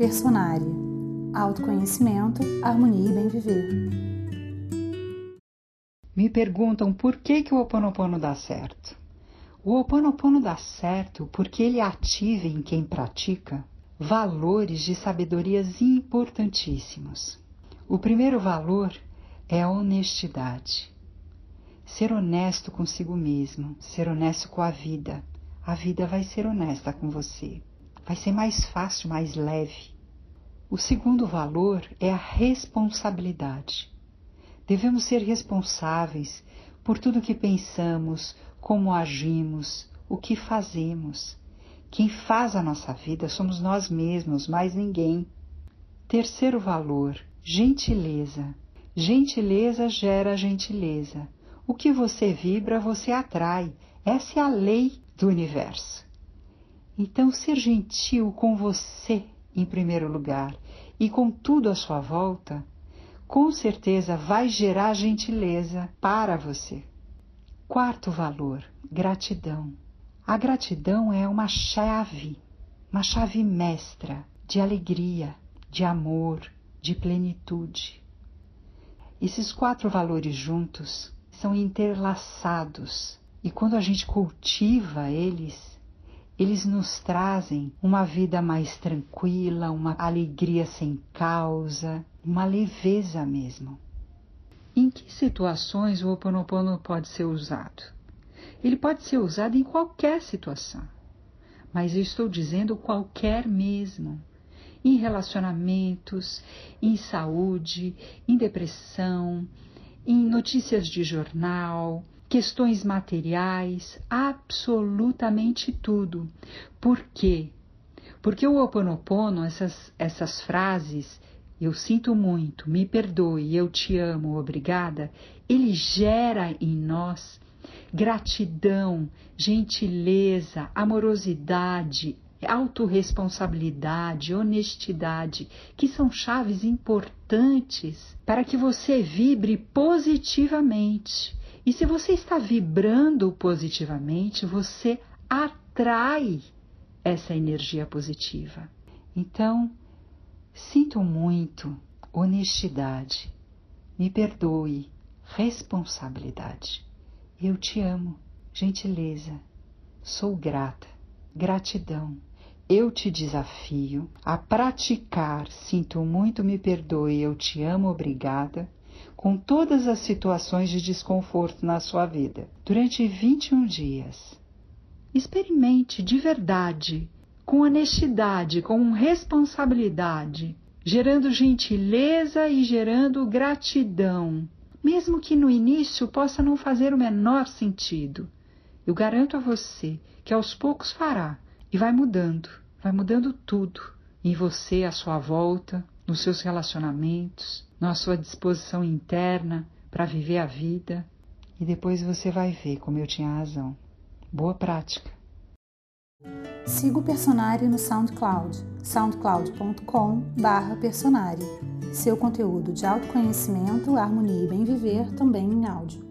Personária. Autoconhecimento, harmonia e bem viver. Me perguntam por que, que o Ho Oponopono dá certo. O Ho Oponopono dá certo porque ele ativa em quem pratica valores de sabedorias importantíssimos. O primeiro valor é a honestidade. Ser honesto consigo mesmo, ser honesto com a vida. A vida vai ser honesta com você. Vai ser mais fácil, mais leve. O segundo valor é a responsabilidade. Devemos ser responsáveis por tudo que pensamos, como agimos, o que fazemos. Quem faz a nossa vida somos nós mesmos, mais ninguém. Terceiro valor, gentileza. Gentileza gera gentileza. O que você vibra, você atrai. Essa é a lei do universo. Então, ser gentil com você em primeiro lugar e com tudo à sua volta, com certeza vai gerar gentileza para você. Quarto valor: gratidão. A gratidão é uma chave, uma chave mestra de alegria, de amor, de plenitude. Esses quatro valores juntos são interlaçados e quando a gente cultiva eles, eles nos trazem uma vida mais tranquila, uma alegria sem causa, uma leveza mesmo. Em que situações o Ho Oponopono pode ser usado? Ele pode ser usado em qualquer situação, mas eu estou dizendo qualquer mesmo. Em relacionamentos, em saúde, em depressão, em notícias de jornal, questões materiais, absolutamente tudo. Por quê? Porque o Ho Oponopono, essas, essas frases, eu sinto muito, me perdoe, eu te amo, obrigada, ele gera em nós gratidão, gentileza, amorosidade, autorresponsabilidade, honestidade, que são chaves importantes para que você vibre positivamente. E se você está vibrando positivamente, você atrai essa energia positiva. Então, sinto muito, honestidade, me perdoe, responsabilidade. Eu te amo, gentileza, sou grata, gratidão. Eu te desafio a praticar, sinto muito, me perdoe, eu te amo, obrigada, com todas as situações de desconforto na sua vida durante 21 dias. Experimente de verdade, com honestidade, com responsabilidade, gerando gentileza e gerando gratidão mesmo que no início possa não fazer o menor sentido. Eu garanto a você que aos poucos fará e vai mudando, vai mudando tudo em você, à sua volta, nos seus relacionamentos, na sua disposição interna para viver a vida. E depois você vai ver como eu tinha razão. Boa prática! Siga o Personário no SoundCloud, soundcloud.com/personário seu conteúdo de autoconhecimento, harmonia e bem viver também em áudio.